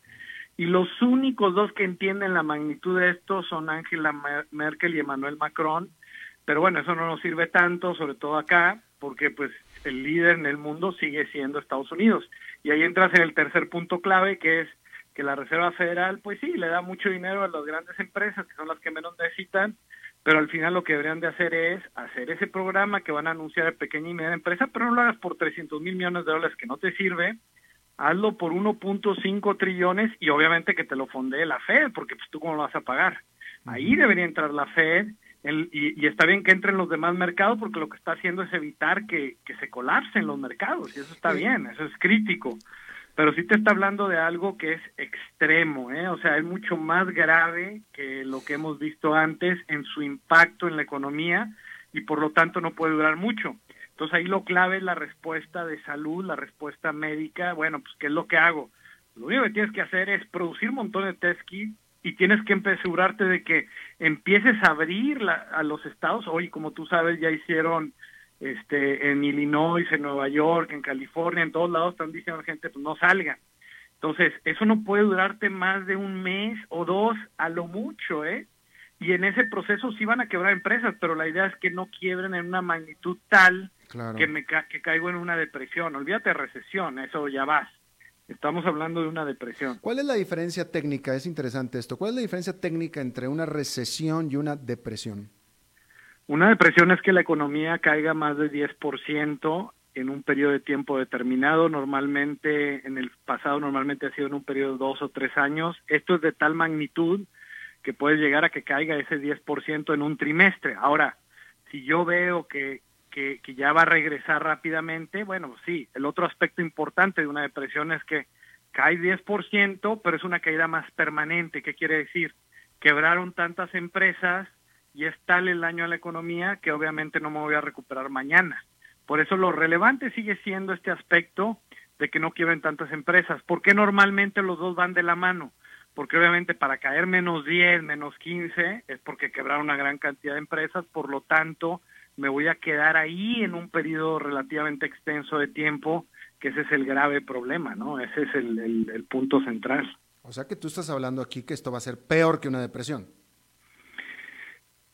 y los únicos dos que entienden la magnitud de esto son Angela Mer- Merkel y Emmanuel Macron, pero bueno, eso no nos sirve tanto, sobre todo acá, porque pues el líder en el mundo sigue siendo Estados Unidos. Y ahí entras en el tercer punto clave, que es que la Reserva Federal, pues sí, le da mucho dinero a las grandes empresas, que son las que menos necesitan, pero al final lo que deberían de hacer es hacer ese programa que van a anunciar a pequeña y media empresa, pero no lo hagas por 300 mil millones de dólares que no te sirve, hazlo por 1.5 trillones y obviamente que te lo fondee la Fed, porque pues tú cómo lo vas a pagar. Ahí debería entrar la Fed el- y, y está bien que entren los demás mercados porque lo que está haciendo es evitar que, que se colapsen los mercados y eso está bien, eso es crítico. Pero sí te está hablando de algo que es extremo, ¿eh? o sea, es mucho más grave que lo que hemos visto antes en su impacto en la economía y por lo tanto no puede durar mucho. Entonces ahí lo clave es la respuesta de salud, la respuesta médica. Bueno, pues ¿qué es lo que hago? Lo único que tienes que hacer es producir un montón de test kits y tienes que asegurarte de que empieces a abrir la- a los estados. Hoy, como tú sabes, ya hicieron este en Illinois, en Nueva York, en California, en todos lados están diciendo a la gente, pues no salgan. Entonces, eso no puede durarte más de un mes o dos, a lo mucho, ¿eh? Y en ese proceso sí van a quebrar empresas, pero la idea es que no quiebren en una magnitud tal Claro. que me ca- que caigo en una depresión. Olvídate de recesión, eso ya vas. Estamos hablando de una depresión. ¿Cuál es la diferencia técnica? Es interesante esto. ¿Cuál es la diferencia técnica entre una recesión y una depresión? Una depresión es que la economía caiga más de 10% en un periodo de tiempo determinado. Normalmente, en el pasado, normalmente ha sido en un periodo de dos o tres años. Esto es de tal magnitud que puede llegar a que caiga ese 10% en un trimestre. Ahora, si yo veo que, que, que ya va a regresar rápidamente, bueno, sí, el otro aspecto importante de una depresión es que cae 10%, pero es una caída más permanente. ¿Qué quiere decir? Quebraron tantas empresas y es tal el daño a la economía que obviamente no me voy a recuperar mañana. Por eso lo relevante sigue siendo este aspecto de que no quiebren tantas empresas. ¿Por qué normalmente los dos van de la mano? Porque obviamente para caer menos 10, menos 15 es porque quebraron una gran cantidad de empresas, por lo tanto me voy a quedar ahí en un periodo relativamente extenso de tiempo, que ese es el grave problema, ¿no? Ese es el, el- punto central. O sea que tú estás hablando aquí que esto va a ser peor que una depresión.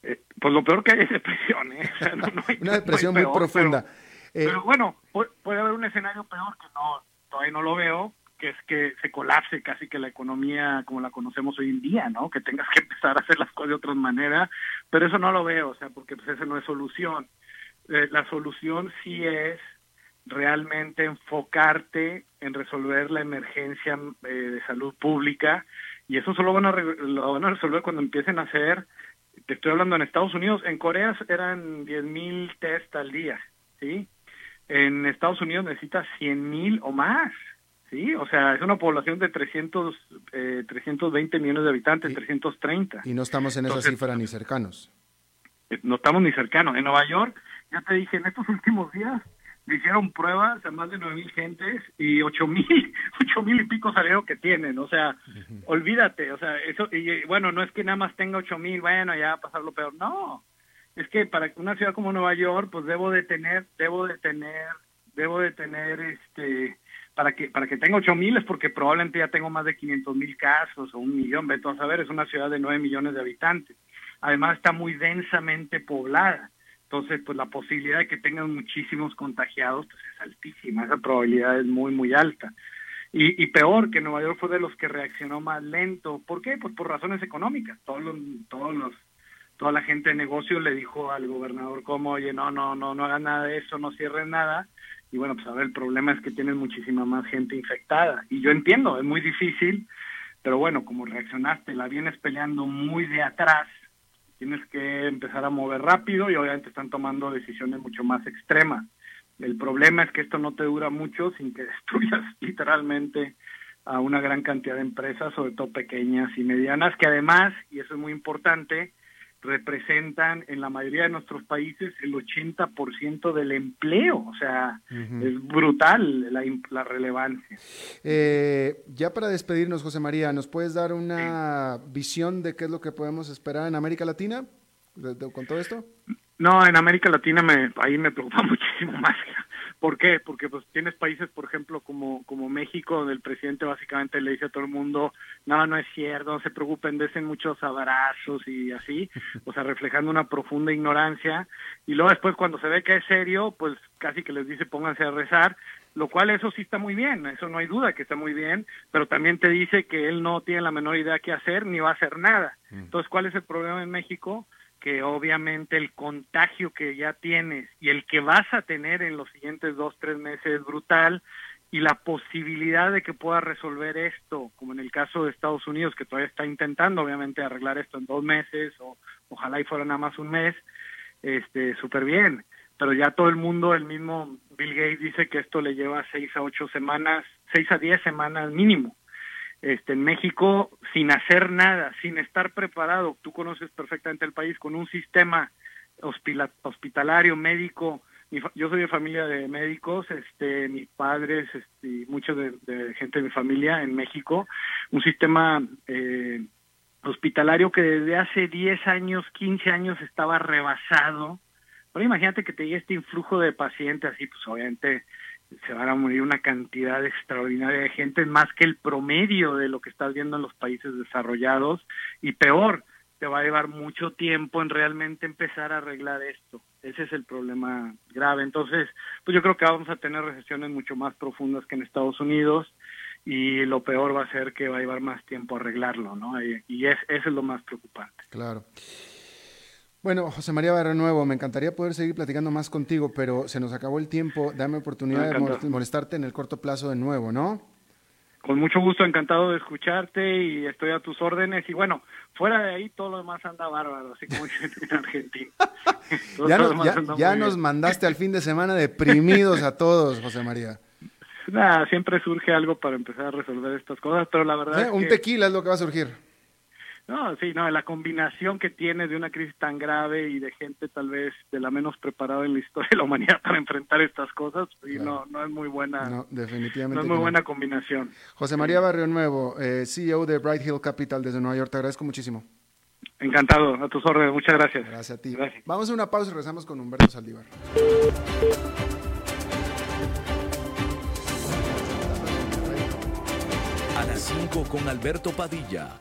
Eh, pues lo peor que hay es depresión, ¿eh? O sea, no- no hay- Una no depresión muy profunda. Pero, Eh, pero bueno, pu- puede haber un escenario peor que no, todavía no lo veo, que es que se colapse casi que la economía como la conocemos hoy en día, ¿no? Que tengas que empezar a hacer las cosas de otra manera, pero eso no lo veo, o sea, porque pues esa no es solución. Eh, la solución sí es realmente enfocarte en resolver la emergencia eh, de salud pública y eso solo van a re- lo van a resolver cuando empiecen a hacer Te estoy hablando en Estados Unidos, en Corea eran 10.000 test al día, ¿sí? En Estados Unidos necesitas 100.000 o más. Sí, o sea, es una población de 300, eh, 320 millones de habitantes, 330. Y no estamos en esa cifra ni cercanos. Eh, no estamos ni cercanos. En Nueva York, ya te dije, en estos últimos días le hicieron pruebas a más de 9 mil gentes y 8 mil, 8 mil y pico salieron que tienen. O sea, olvídate, o sea, eso, y bueno, no es que nada más tenga 8 mil, bueno, ya va a pasar lo peor. No, es que para una ciudad como Nueva York, pues debo de tener, debo de tener, debo de tener este para que para que tenga ocho mil es porque probablemente ya tengo más de 500 mil casos o un millón, vete a saber, es una ciudad de 9 millones de habitantes. Además está muy densamente poblada. Entonces, pues la posibilidad de que tengan muchísimos contagiados pues es altísima, esa probabilidad es muy, muy alta. Y, y peor, que Nueva York fue de los que reaccionó más lento. ¿Por qué? Pues por razones económicas. Todos los, todos los, toda la gente de negocio le dijo al gobernador como, oye, no, no, no, no hagan nada de eso, no cierren nada y bueno, pues a ver, el problema es que tienen muchísima más gente infectada. Y yo entiendo, es muy difícil, pero bueno, como reaccionaste, la vienes peleando muy de atrás, tienes que empezar a mover rápido y obviamente están tomando decisiones mucho más extremas. El problema es que esto no te dura mucho sin que destruyas literalmente a una gran cantidad de empresas, sobre todo pequeñas y medianas, que además, y eso es muy importante, representan en la mayoría de nuestros países el 80% del empleo. O sea, es brutal la, la relevancia. Eh, ya para despedirnos, José María, ¿nos puedes dar una visión de qué es lo que podemos esperar en América Latina con todo esto? No, en América Latina me, ahí me preocupa muchísimo más ¿Por qué? Porque pues tienes países, por ejemplo, como, como México, donde el presidente básicamente le dice a todo el mundo, no, no es cierto, no se preocupen, desen muchos abrazos y así, o sea, reflejando una profunda ignorancia. Y luego después cuando se ve que es serio, pues casi que les dice pónganse a rezar, lo cual eso sí está muy bien, eso no hay duda que está muy bien, pero también te dice que él no tiene la menor idea qué hacer ni va a hacer nada. Mm. Entonces, ¿cuál es el problema en México? Que obviamente el contagio que ya tienes y el que vas a tener en los siguientes dos, tres meses es brutal y la posibilidad de que pueda resolver esto, como en el caso de Estados Unidos, que todavía está intentando obviamente arreglar esto en dos meses o ojalá y fuera nada más un mes, este, súper bien. Pero ya todo el mundo, el mismo Bill Gates dice que esto le lleva seis a ocho semanas, seis a diez semanas mínimo este, en México sin hacer nada, sin estar preparado. Tú conoces perfectamente el país con un sistema hospitalario, médico. yo soy de familia de médicos, este, mis padres este, muchos de, gente de mi familia en México, un sistema eh, hospitalario que desde hace 10 años, 15 años estaba rebasado. Pero imagínate que te llegue este influjo de pacientes así, pues obviamente se van a morir una cantidad extraordinaria de gente, más que el promedio de lo que estás viendo en los países desarrollados, y peor, te va a llevar mucho tiempo en realmente empezar a arreglar esto. Ese es el problema grave. Entonces, pues yo creo que vamos a tener recesiones mucho más profundas que en Estados Unidos y lo peor va a ser que va a llevar más tiempo arreglarlo, ¿no? Y, es, eso es lo más preocupante. Claro. Bueno, José María Nuevo, me encantaría poder seguir platicando más contigo, pero se nos acabó el tiempo. Dame oportunidad de molestarte en el corto plazo de nuevo, ¿no? Con mucho gusto, encantado de escucharte y estoy a tus órdenes. Y bueno, fuera de ahí todo lo demás anda bárbaro, así como en Argentina. ya, nos mandaste al fin de semana deprimidos a todos, José María. Nada, siempre surge algo para empezar a resolver estas cosas, pero la verdad... es un tequila es lo que va a surgir. No, sí, no, la combinación que tiene de una crisis tan grave y de gente tal vez de la menos preparada en la historia de la humanidad para enfrentar estas cosas, y no, no es muy buena. No, definitivamente. No es muy buena combinación. José María Barrio Nuevo, eh, CEO de Bright Hill Capital desde Nueva York, te agradezco muchísimo. Encantado, a tus órdenes, muchas gracias. Gracias a ti. Vamos a una pausa y regresamos con Humberto Saldívar. A las 5 con Alberto Padilla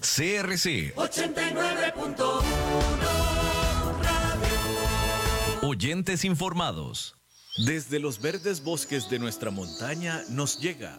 CRC 89.1 Oyentes informados. Desde los verdes bosques de nuestra montaña nos llega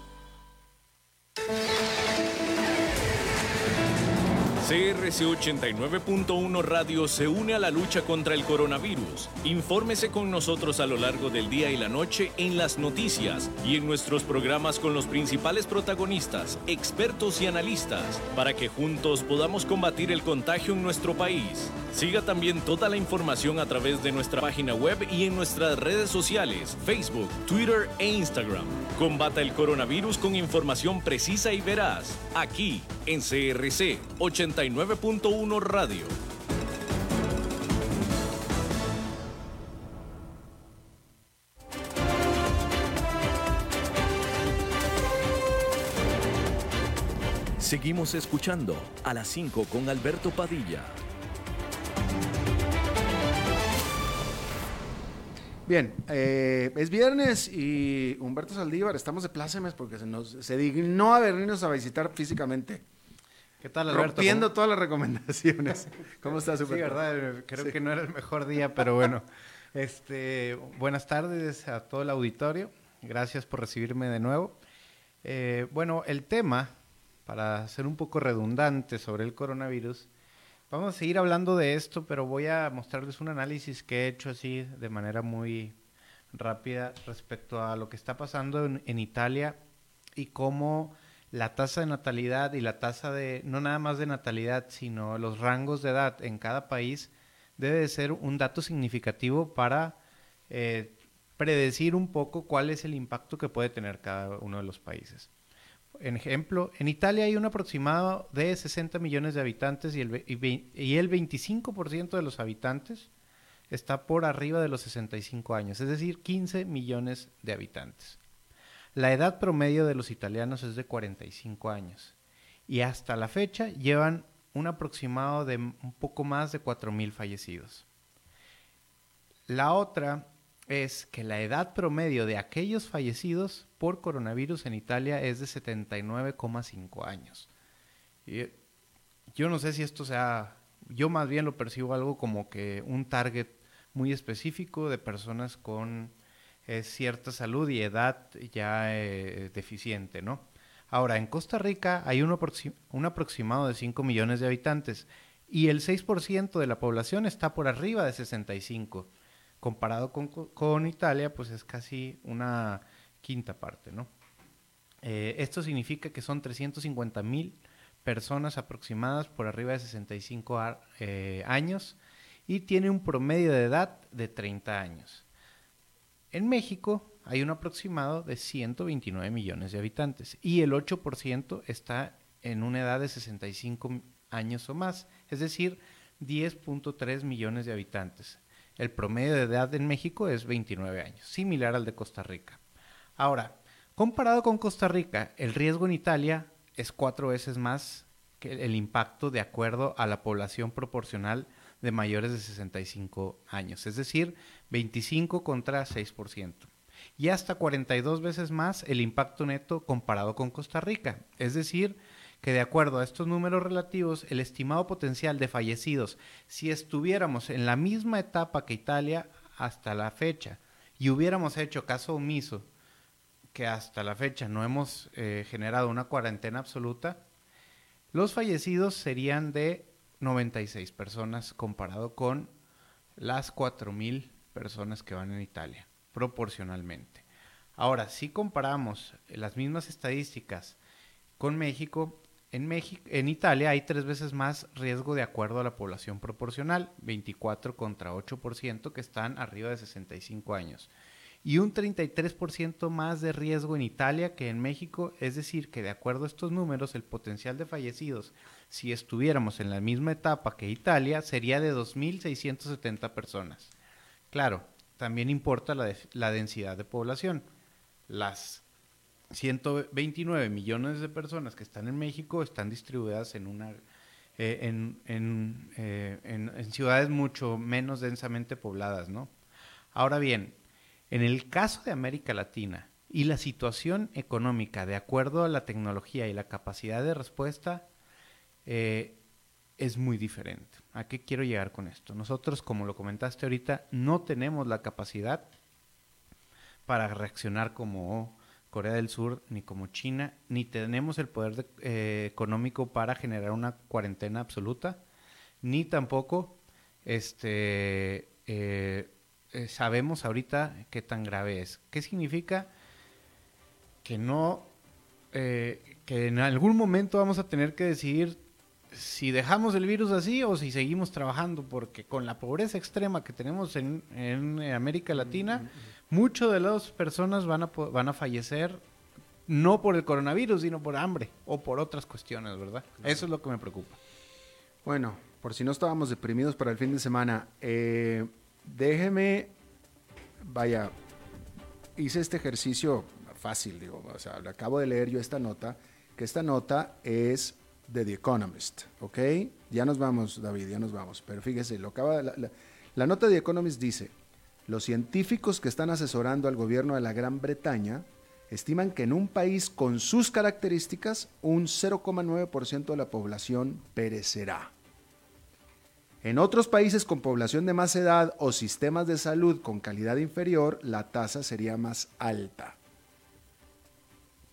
CRC 89.1 Radio se une a la lucha contra el coronavirus. Infórmese con nosotros a lo largo del día y la noche en las noticias y en nuestros programas con los principales protagonistas, expertos y analistas, para que juntos podamos combatir el contagio en nuestro país. Siga también toda la información a través de nuestra página web y en nuestras redes sociales, Facebook, Twitter e Instagram. Combata el coronavirus con información precisa y veraz, aquí en CRC 89.1 Radio. Seguimos escuchando a las 5 con Alberto Padilla. Bien, eh, es viernes y Humberto Saldívar, estamos de plácemes porque se, nos, se dignó a venirnos a visitar físicamente. ¿Qué tal, Alberto? Rompiendo ¿Cómo- todas las recomendaciones. ¿Cómo estás, Sí, Humberto? verdad, creo que no era el mejor día, pero bueno. Este, buenas tardes a todo el auditorio. Gracias por recibirme de nuevo. Eh, bueno, el tema, para ser un poco redundante sobre el coronavirus, vamos a seguir hablando de esto, pero voy a mostrarles un análisis que he hecho así de manera muy rápida respecto a lo que está pasando en, Italia y cómo la tasa de natalidad y la tasa de, no nada más de natalidad, sino los rangos de edad en cada país debe de ser un dato significativo para eh, predecir un poco cuál es el impacto que puede tener cada uno de los países. En ejemplo, en Italia hay un aproximado de 60 millones de habitantes y el, y el 25% de los habitantes está por arriba de los 65 años, es decir, 15 millones de habitantes. La edad promedio de los italianos es de 45 años y hasta la fecha llevan un aproximado de un poco más de 4.000 fallecidos. La otra es que la edad promedio de aquellos fallecidos por coronavirus en Italia es de 79,5 años. Eh, yo no sé si esto sea, yo más bien lo percibo algo como que un target muy específico de personas con eh, cierta salud y edad ya eh, deficiente, ¿no? Ahora, en Costa Rica hay un, un aproximado de 5 millones de habitantes y el 6% de la población está por arriba de 65. Comparado con, co- con Italia, pues es casi una quinta parte, ¿no? Eh, esto significa que son 350 mil personas aproximadas por arriba de 65 a- eh, años y tiene un promedio de edad de 30 años. En México hay un aproximado de 129 millones de habitantes y el 8% está en una edad de 65 años o más, es decir, 10.3 millones de habitantes. El promedio de edad en México es 29 años, similar al de Costa Rica. Ahora, comparado con Costa Rica, el riesgo en Italia es cuatro veces más que el impacto de acuerdo a la población proporcional de mayores de 65 años, es decir, 25 contra 6%. Y hasta 42 veces más el impacto neto comparado con Costa Rica, es decir, que de acuerdo a estos números relativos, el estimado potencial de fallecidos, si estuviéramos en la misma etapa que Italia hasta la fecha y hubiéramos hecho caso omiso, que hasta la fecha no hemos eh, generado una cuarentena absoluta, los fallecidos serían de 96 personas comparado con las 4.000 personas que van en Italia, proporcionalmente. Ahora, si comparamos las mismas estadísticas con México, en, México, en Italia hay tres veces más riesgo de acuerdo a la población proporcional, 24 contra 8% que están arriba de 65 años. Y un 33% más de riesgo en Italia que en México, es decir, que de acuerdo a estos números, el potencial de fallecidos, si estuviéramos en la misma etapa que Italia, sería de 2.670 personas. Claro, también importa la, densidad de población. Las 129 millones de personas que están en México están distribuidas en una eh, eh, en, ciudades mucho menos densamente pobladas, ¿no? Ahora bien, en el caso de América Latina y la situación económica de acuerdo a la tecnología y la capacidad de respuesta eh, es muy diferente. ¿A qué quiero llegar con esto? Nosotros, como lo comentaste ahorita, no tenemos la capacidad para reaccionar como Corea del Sur, ni como China, ni tenemos el poder eh, económico para generar una cuarentena absoluta, ni tampoco este, eh, eh, sabemos ahorita qué tan grave es. ¿Qué significa? Que no, que en algún momento vamos a tener que decidir si dejamos el virus así o si seguimos trabajando, porque con la pobreza extrema que tenemos en, en América Latina, muchas de las personas van a, van a fallecer no por el coronavirus, sino por hambre o por otras cuestiones, ¿verdad? Eso es lo que me preocupa. Bueno, por si no estábamos deprimidos para el fin de semana, eh, déjeme, vaya, hice este ejercicio fácil, digo, o sea, acabo de leer yo esta nota, que esta nota es de The Economist, ¿ok? Ya nos vamos, David, ya nos vamos, pero fíjese, lo acaba, la, la nota de The Economist dice, los científicos que están asesorando al gobierno de la Gran Bretaña estiman que en un país con sus características, un 0,9% de la población perecerá. En otros países con población de más edad o sistemas de salud con calidad inferior, la tasa sería más alta.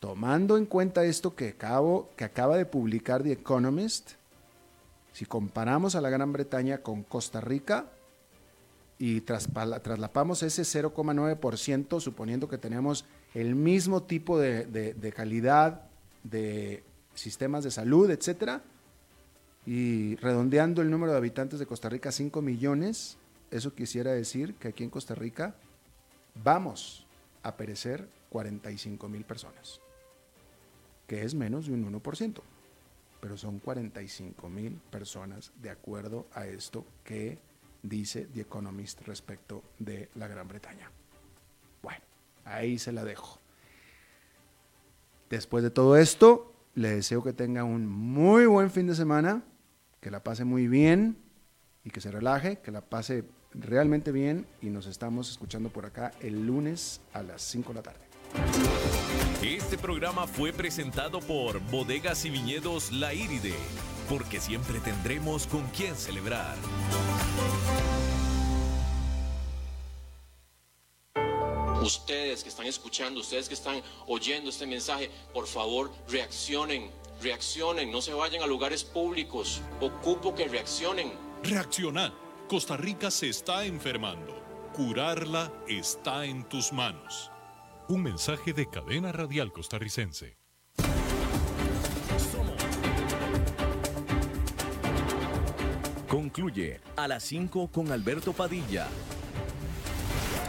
Tomando en cuenta esto que, acabo, que acaba de publicar The Economist, si comparamos a la Gran Bretaña con Costa Rica, y traslapamos ese 0,9%, suponiendo que tenemos el mismo tipo de, calidad de sistemas de salud, etcétera, y redondeando el número de habitantes de Costa Rica a 5 millones, eso quisiera decir que aquí en Costa Rica vamos a perecer 45 mil personas, que es menos de un 1%, pero son 45 mil personas de acuerdo a esto que dice The Economist respecto de la Gran Bretaña. Bueno, ahí se la dejo. Después de todo esto, le deseo que tenga un muy buen fin de semana, que la pase muy bien y que se relaje, que la pase realmente bien y nos estamos escuchando por acá el lunes a las 5 de la tarde. Este programa fue presentado por Bodegas y Viñedos La Iride, porque siempre tendremos con quién celebrar. Ustedes que están escuchando, ustedes que están oyendo este mensaje, por favor reaccionen, reaccionen, no se vayan a lugares públicos, ocupo que reaccionen. Reacciona. Costa Rica se está enfermando. Curarla está en tus manos. Un mensaje de cadena radial costarricense. Concluye a las 5 con Alberto Padilla.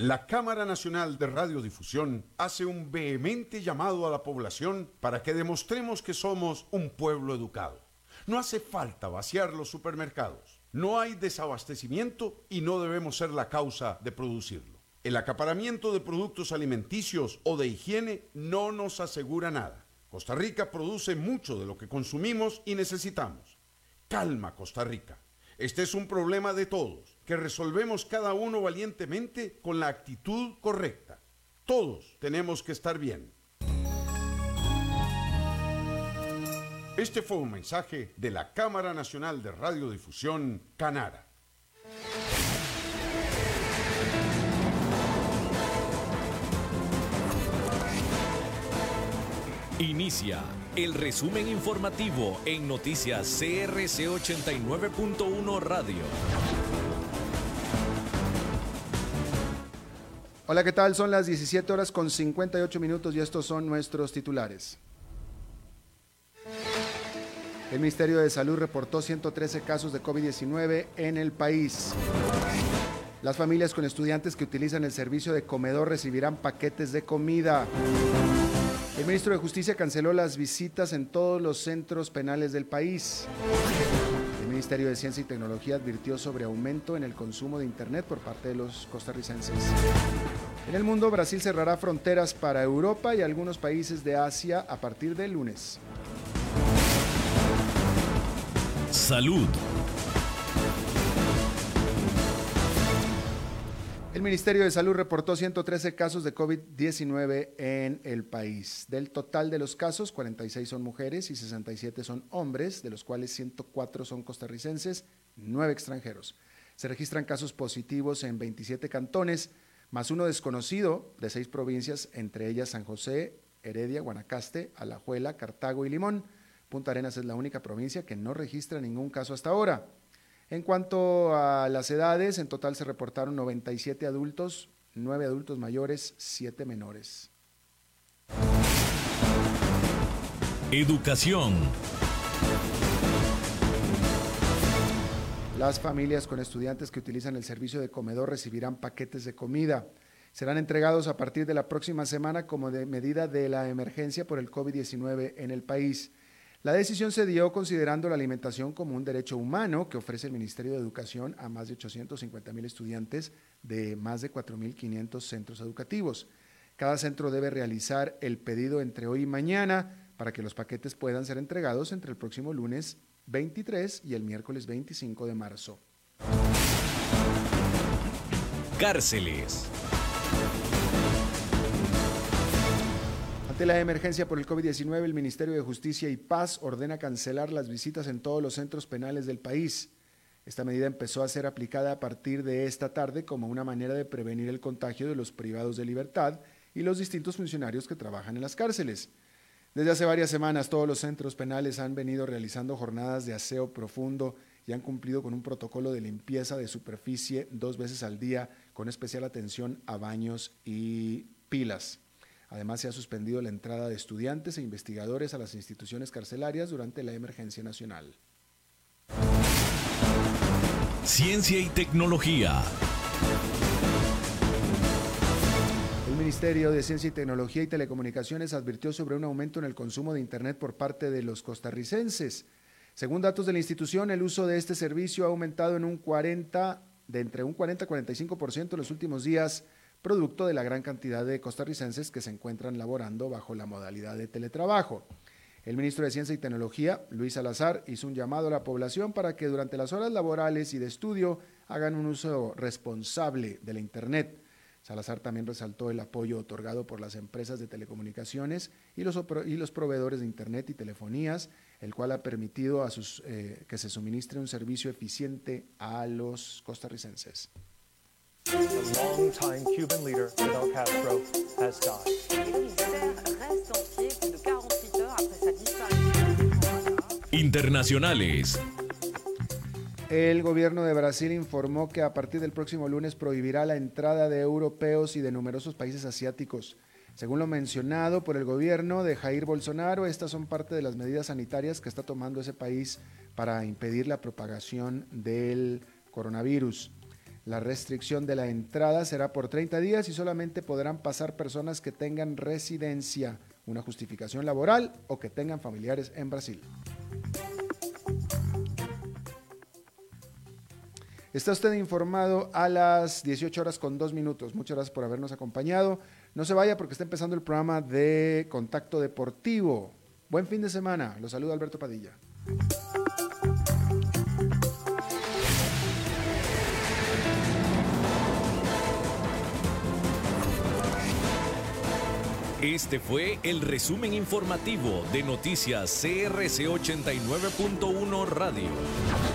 La Cámara Nacional de Radiodifusión hace un vehemente llamado a la población para que demostremos que somos un pueblo educado. No hace falta vaciar los supermercados. No hay desabastecimiento y no debemos ser la causa de producirlo. El acaparamiento de productos alimenticios o de higiene no nos asegura nada. Costa Rica produce mucho de lo que consumimos y necesitamos. Calma, Costa Rica. Este es un problema de todos, que resolvemos cada uno valientemente con la actitud correcta. Todos tenemos que estar bien. Este fue un mensaje de la Cámara Nacional de Radiodifusión, Canara. Inicia el resumen informativo en noticias CRC 89.1 Radio. Hola, ¿qué tal? Son las 17 horas con 58 minutos y estos son nuestros titulares. El Ministerio de Salud reportó 113 casos de COVID-19 en el país. Las familias con estudiantes que utilizan el servicio de comedor recibirán paquetes de comida. El ministro de Justicia canceló las visitas en todos los centros penales del país. El Ministerio de Ciencia y Tecnología advirtió sobre aumento en el consumo de Internet por parte de los costarricenses. En el mundo, Brasil cerrará fronteras para Europa y algunos países de Asia a partir del lunes. Salud. El Ministerio de Salud reportó 113 casos de COVID-19 en el país. Del total de los casos, 46 son mujeres y 67 son hombres, de los cuales 104 son costarricenses, 9 extranjeros. Se registran casos positivos en 27 cantones, más uno desconocido de seis provincias, entre ellas San José, Heredia, Guanacaste, Alajuela, Cartago y Limón. Punta Arenas es la única provincia que no registra ningún caso hasta ahora. En cuanto a las edades, en total se reportaron 97 adultos, 9 adultos mayores, 7 menores. Educación. Las familias con estudiantes que utilizan el servicio de comedor recibirán paquetes de comida. Serán entregados a partir de la próxima semana como medida de la emergencia por el COVID-19 en el país. La decisión se dio considerando la alimentación como un derecho humano que ofrece el Ministerio de Educación a más de 850 mil estudiantes de más de 4.500 centros educativos. Cada centro debe realizar el pedido entre hoy y mañana para que los paquetes puedan ser entregados entre el próximo lunes 23 y el miércoles 25 de marzo. Cárceles. Ante la emergencia por el COVID-19, el Ministerio de Justicia y Paz ordena cancelar las visitas en todos los centros penales del país. Esta medida empezó a ser aplicada a partir de esta tarde como una manera de prevenir el contagio de los privados de libertad y los distintos funcionarios que trabajan en las cárceles. Desde hace varias semanas todos los centros penales han venido realizando jornadas de aseo profundo y han cumplido con un protocolo de limpieza de superficie dos veces al día con especial atención a baños y pilas. Además, se ha suspendido la entrada de estudiantes e investigadores a las instituciones carcelarias durante la emergencia nacional. Ciencia y tecnología. Ministerio de Ciencia y Tecnología y Telecomunicaciones advirtió sobre un aumento en el consumo de Internet por parte de los costarricenses. Según datos de la institución, el uso de este servicio ha aumentado en un 40, de entre un 40 y 45% en los últimos días producto de la gran cantidad de costarricenses que se encuentran laborando bajo la modalidad de teletrabajo. El ministro de Ciencia y Tecnología, Luis Salazar, hizo un llamado a la población para que durante las horas laborales y de estudio hagan un uso responsable de la Internet. Salazar también resaltó el apoyo otorgado por las empresas de telecomunicaciones y los, y los proveedores de Internet y telefonías, el cual ha permitido a sus, eh, que se suministre un servicio eficiente a los costarricenses. Internacionales. El gobierno de Brasil informó que a partir del próximo lunes prohibirá la entrada de europeos y de numerosos países asiáticos. Según lo mencionado por el gobierno de Jair Bolsonaro, estas son parte de las medidas sanitarias que está tomando ese país para impedir la propagación del coronavirus. La restricción de la entrada será por 30 días y solamente podrán pasar personas que tengan residencia, una justificación laboral o que tengan familiares en Brasil. Está usted informado a las 18 horas con 2 minutos. Muchas gracias por habernos acompañado. No se vaya porque está empezando el programa de Contacto Deportivo. Buen fin de semana. Los saluda Alberto Padilla. Este fue el resumen informativo de noticias CRC 89.1 Radio.